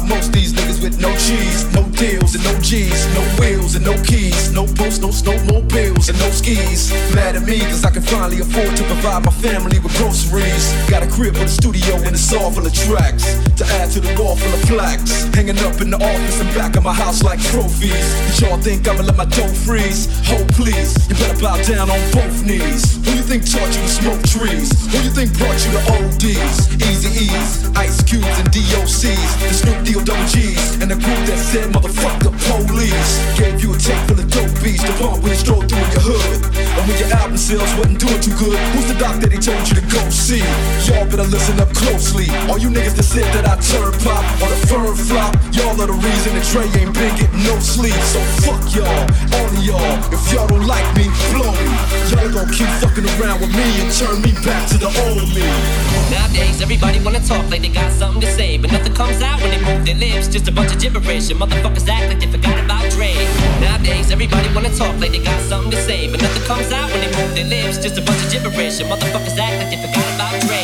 most these niggas with no cheese, no deals and no G's, no wheels and no keys, no boats, no snow, no bills and no skis. Mad at me, cause I can finally afford to provide my family with groceries. Got a crib with a studio and it's all full of tracks. To add to the wall full of flax. Hanging up in the office and back of my house like trophies. Did y'all think I'ma let my dough freeze? Hold please, you better bow down on both knees. Who you think taught you to smoke trees? Who you think brought you to ODs? Easy ease. Ice Cubes and DOCs, the Snoop Deal Double G's, and the group that said, motherfuck the police. Gave you a tape full of dope beats, the one where you stroll through your hood. And when your album sales wasn't doing too good, who's the doc that they told you to go see? Y'all better listen up closely. All you niggas that said that I turn pop or the firm flop, y'all are the reason that Trey ain't big no sleep, so fuck y'all, all of y'all. If y'all don't like me, blow me. Y'all gon' keep fucking around with me and turn me back to the old me. Nowadays, everybody wanna talk like they got something to say, but nothing comes out when they move their lips. Just a bunch of gibberish, and motherfuckers act like they forgot about Dre. Nowadays, everybody wanna talk like they got something to say, but nothing comes out when they move their lips. Just a bunch of gibberish, and motherfuckers act like they forgot about Dre.